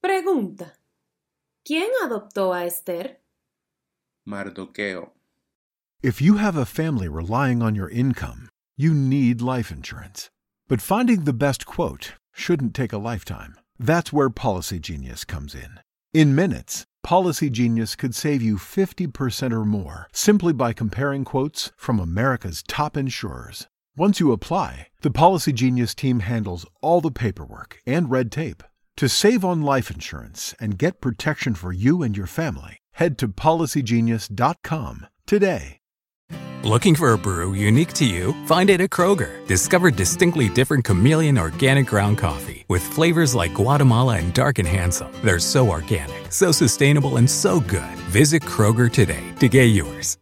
Pregunta. ¿Quién adoptó a Ester? Mardoqueo. If you have a family relying on your income, you need life insurance. But finding the best quote shouldn't take a lifetime. That's where Policy Genius comes in. In minutes, Policy Genius could save you 50% or more simply by comparing quotes from America's top insurers. Once you apply, the Policy Genius team handles all the paperwork and red tape. To save on life insurance and get protection for you and your family, head to policygenius.com today. Looking for a brew unique to you? Find it at Kroger. Discover distinctly different chameleon organic ground coffee with flavors like Guatemala and Dark and Handsome. They're so organic, so sustainable, and so good. Visit Kroger today to get yours.